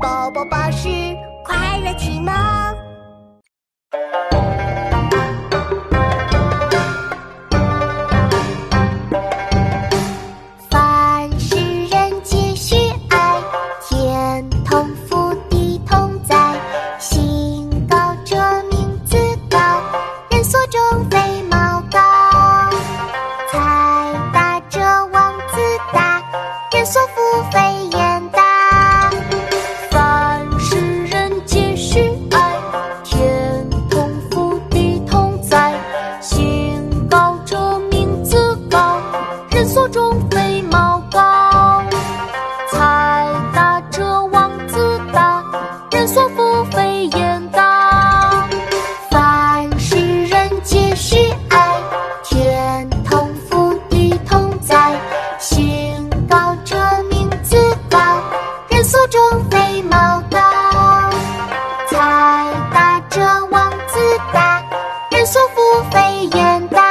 宝宝巴士快乐启蒙。飞毛高，才打着王子大，人说福飞远大。